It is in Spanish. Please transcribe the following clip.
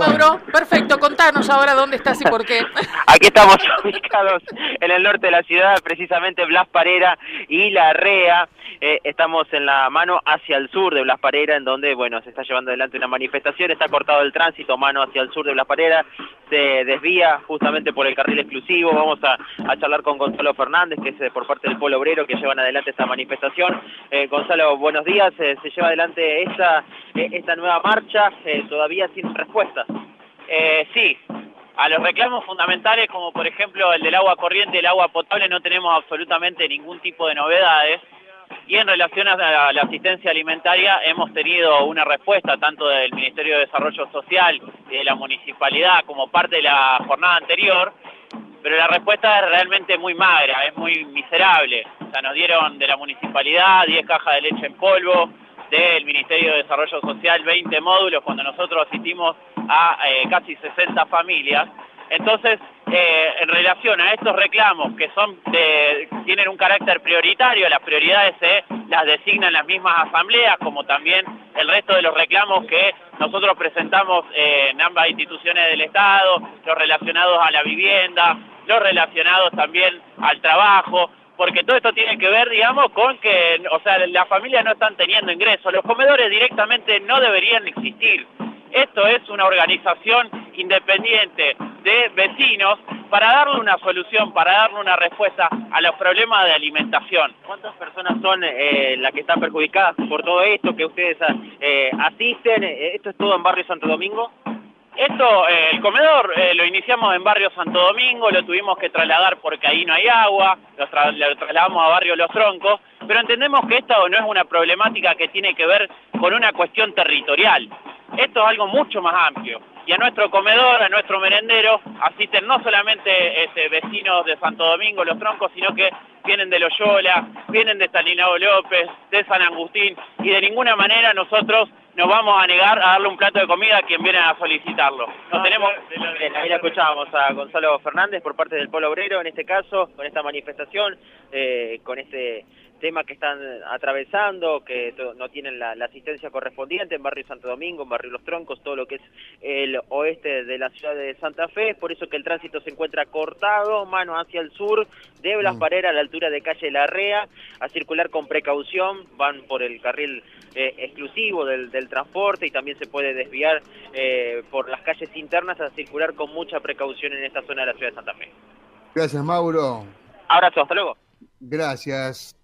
Mauro. Perfecto, contanos ahora dónde estás y por qué. Aquí estamos ubicados en el norte de la ciudad, precisamente Blas Parera y La Rea. Eh, estamos en la mano hacia el sur de Blas Parera, en donde, bueno, se está llevando adelante una manifestación, está cortado el tránsito, mano hacia el sur de Blas Parera, se desvía justamente por el carril exclusivo. Vamos a, charlar con Gonzalo Fernández, que es eh, por parte del Polo Obrero, que llevan adelante esta manifestación. Eh, Gonzalo, buenos días. se lleva adelante esta, esta nueva marcha, todavía sin respuestas. sí, a los reclamos fundamentales como por ejemplo el del agua corriente y el agua potable no tenemos absolutamente ningún tipo de novedades y en relación a la, asistencia alimentaria hemos tenido una respuesta tanto del Ministerio de Desarrollo Social y de la Municipalidad como parte de la jornada anterior, pero la respuesta es realmente muy magra, es muy miserable. O sea, nos dieron de la Municipalidad 10 cajas de leche en polvo, del Ministerio de Desarrollo Social 20 módulos cuando nosotros asistimos a eh, casi 60 familias. Entonces, eh, en relación a estos reclamos que son tienen un carácter prioritario, las prioridades se las designan las mismas asambleas, como también el resto de los reclamos que nosotros presentamos eh, en ambas instituciones del Estado, los relacionados a la vivienda, los relacionados también al trabajo, porque todo esto tiene que ver, digamos, con que, o sea, las familias no están teniendo ingresos, los comedores directamente no deberían existir. Esto es una organización independiente de vecinos para darle una solución, para darle una respuesta a los problemas de alimentación. ¿Cuántas personas son eh, las que están perjudicadas por todo esto que ustedes eh, asisten? Eh, ¿Esto es todo en Barrio Santo Domingo? Esto, el comedor lo iniciamos en Barrio Santo Domingo, lo tuvimos que trasladar porque ahí no hay agua, lo, trasladamos a Barrio Los Troncos, pero entendemos que esto no es una problemática que tiene que ver con una cuestión territorial. Esto es algo mucho más amplio. Y a nuestro comedor, a nuestro merendero, asisten no solamente este, vecinos de Santo Domingo, Los Troncos, sino que vienen de Loyola, vienen de Stalinado López, de San Agustín, y de ninguna manera nosotros nos vamos a negar a darle un plato de comida a quien viene a solicitarlo. No tenemos... ahí escuchábamos a Gonzalo Fernández por parte del Polo Obrero, en este caso, con esta manifestación, eh, con este tema que están atravesando, que no tienen la, asistencia correspondiente en Barrio Santo Domingo, en Barrio Los Troncos, todo lo que es el oeste de la ciudad de Santa Fe, es por eso que el tránsito se encuentra cortado, mano hacia el sur, de Blas mm. Parera a la altura de calle Larrea, a circular con precaución, van por el carril eh, exclusivo del, transporte y también se puede desviar eh, por las calles internas a circular con mucha precaución en esta zona de la ciudad de Santa Fe. Gracias, Mauro. Abrazo, hasta luego. Gracias.